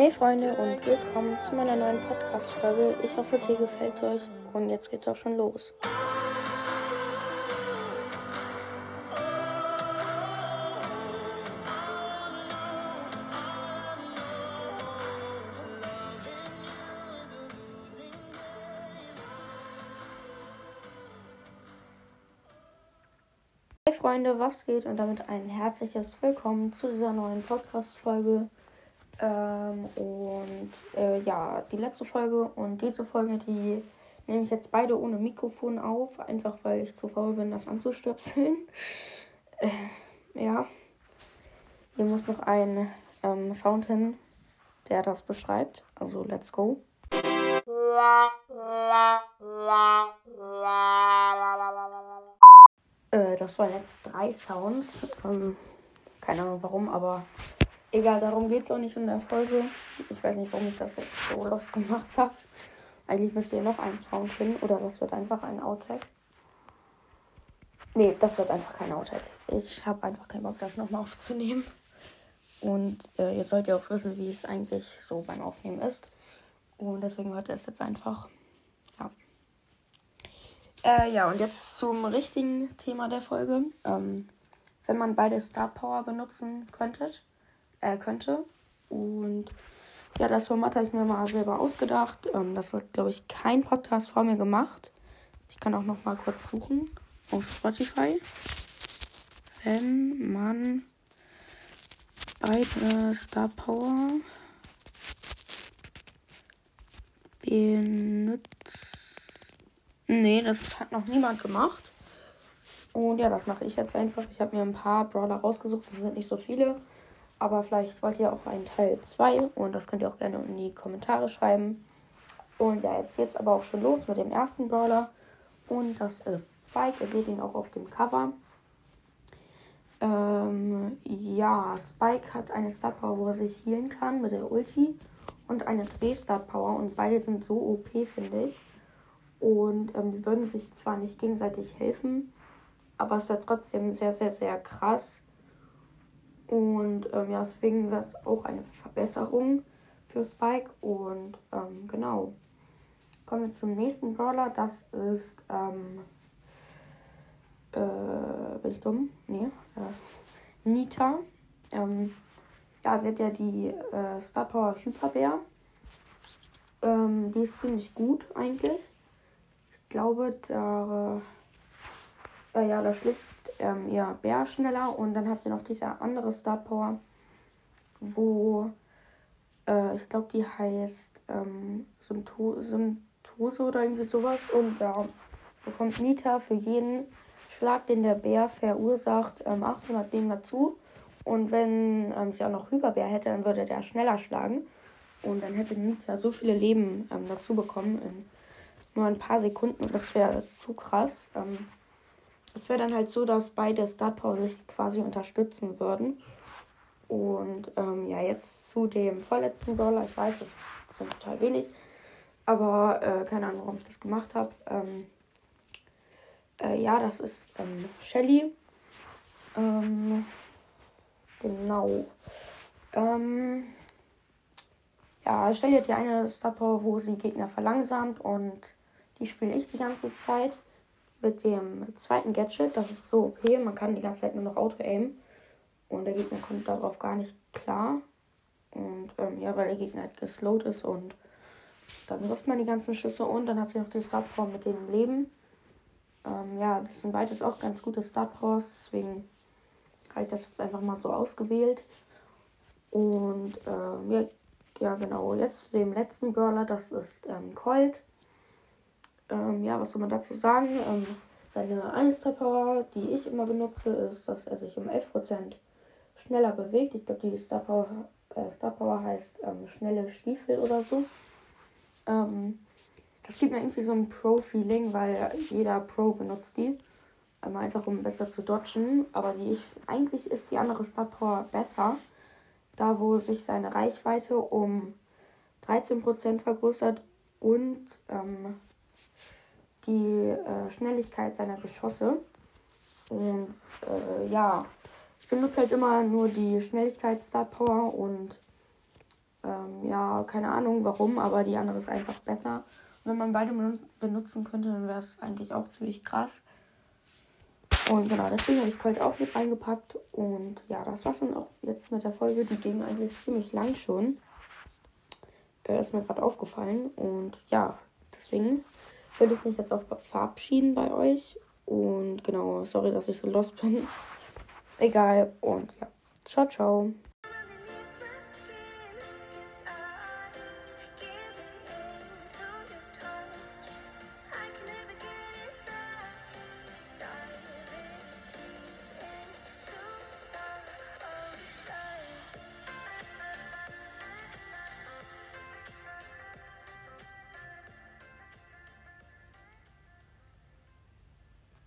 Hey Freunde und willkommen zu meiner neuen Podcast-Folge. Ich hoffe, es hier gefällt euch und jetzt geht's auch schon los. Hey Freunde, was geht? Und damit ein herzliches Willkommen zu dieser neuen Podcast-Folge. Ähm, und äh, ja, die letzte Folge und diese Folge, die nehme ich jetzt beide ohne Mikrofon auf, einfach weil ich zu faul bin, das anzustöpseln. Äh, ja, hier muss noch ein ähm, Sound hin, der das beschreibt. Also, let's go. Äh, das waren jetzt drei Sounds. Ähm, keine Ahnung warum, aber egal, darum geht es auch nicht in der Folge. Ich weiß nicht, warum ich das jetzt so los gemacht habe. Eigentlich müsst ihr noch einen Sound finden oder das wird einfach ein Outtake. Nee, das wird einfach kein Outtake. Ich habe einfach keinen Bock, das nochmal aufzunehmen. Und äh, ihr sollt ja auch wissen, wie es eigentlich so beim Aufnehmen ist. Und deswegen hört ihr es jetzt einfach. Ja. Äh, ja, und jetzt zum richtigen Thema der Folge. Ähm, wenn man beide Star Power benutzen könntet, äh, könnte. Und ja, das Format habe ich mir mal selber ausgedacht. Ähm, das hat, glaube ich, kein Podcast vor mir gemacht. Ich kann auch noch mal kurz suchen auf Spotify. Wenn man beide Star Power benutzt. Nee, das hat noch niemand gemacht. Und ja, das mache ich jetzt einfach. Ich habe mir ein paar Brawler rausgesucht. Das sind nicht so viele. Aber vielleicht wollt ihr auch einen Teil 2 und das könnt ihr auch gerne in die Kommentare schreiben. Und ja, jetzt geht's aber auch schon los mit dem ersten Brawler. Und das ist Spike. Ihr seht ihn auch auf dem Cover. Ähm, ja, Spike hat eine Star Power, wo er sich healen kann mit der Ulti. Und eine Dreh-Star Power. Und beide sind so OP, finde ich. Und ähm, die würden sich zwar nicht gegenseitig helfen, aber es wäre trotzdem sehr, sehr, sehr krass und ähm, ja, deswegen wäre es auch eine Verbesserung für Spike. Und ähm, genau. Kommen wir zum nächsten Brawler. Das ist. Ähm, äh, bin ich dumm? Nee. Äh, Nita. Ähm, ja, sie hat ja die äh, Star Power Hyperbär. Ähm, die ist ziemlich gut eigentlich. Ich glaube, da. Äh, ja, da schlägt ähm, ihr Bär schneller und dann hat sie noch diese andere Star Power, wo äh, ich glaube, die heißt ähm, Symptose oder irgendwie sowas und da bekommt Nita für jeden Schlag, den der Bär verursacht, ähm, 800 Leben dazu. Und wenn ähm, sie auch noch Hyperbär hätte, dann würde der schneller schlagen. Und dann hätte Nita so viele Leben ähm, dazu bekommen in nur ein paar Sekunden. Und das wäre zu krass. Ähm, es wäre dann halt so, dass beide Star Power sich quasi unterstützen würden. Und ähm, ja, jetzt zu dem vorletzten Brawler. Ich weiß, das ist total wenig. Aber äh, keine Ahnung, warum ich das gemacht habe. Ähm, äh, ja, das ist ähm, Shelly. Ähm, genau. Ähm, ja, Shelly hat ja eine Star Power, wo sie Gegner verlangsamt. Und die spiele ich die ganze Zeit mit dem zweiten Gadget. Das ist so okay. Man kann die ganze Zeit nur noch Auto-Aim. Und der Gegner kommt darauf gar nicht klar. Und ähm, ja, weil der Gegner halt geslowt ist und dann wirft man die ganzen Schüsse und dann hat sie noch die Start Power mit dem Leben. Ähm, ja, das sind beides auch ganz gute Start Powers, deswegen habe ich das jetzt einfach mal so ausgewählt. Und ähm, ja, ja, genau, jetzt zu dem letzten Brawler, das ist ähm, Colt. Ähm, ja, was soll man dazu sagen? Ähm, seine eine Star Power, die ich immer benutze, ist, dass er sich um 11% schneller bewegt. Ich glaube, die Star Power, äh, Star Power heißt ähm, schnelle Stiefel oder so. Ähm, das gibt mir irgendwie so ein Pro-Feeling, weil jeder Pro benutzt die. Einmal einfach um besser zu dodgen. Aber die ich, eigentlich ist die andere Star Power besser. Da wo sich seine Reichweite um 13% vergrößert und ähm, die äh, Schnelligkeit seiner Geschosse. Und äh, ja, ich benutze halt immer nur die Schnelligkeit Start Power und Ähm, ja, keine Ahnung warum, aber die andere ist einfach besser. Und wenn man beide benutzen könnte, dann wäre es eigentlich auch ziemlich krass. Und genau, deswegen habe ich Colt auch mit reingepackt. Und ja, das war's dann auch jetzt mit der Folge. Die ging eigentlich ziemlich lang schon. Äh, ist mir gerade aufgefallen. Und ja, deswegen würde ich mich jetzt auch verabschieden bei euch. Und genau, sorry, dass ich so lost bin. Egal. Und ja, ciao, ciao.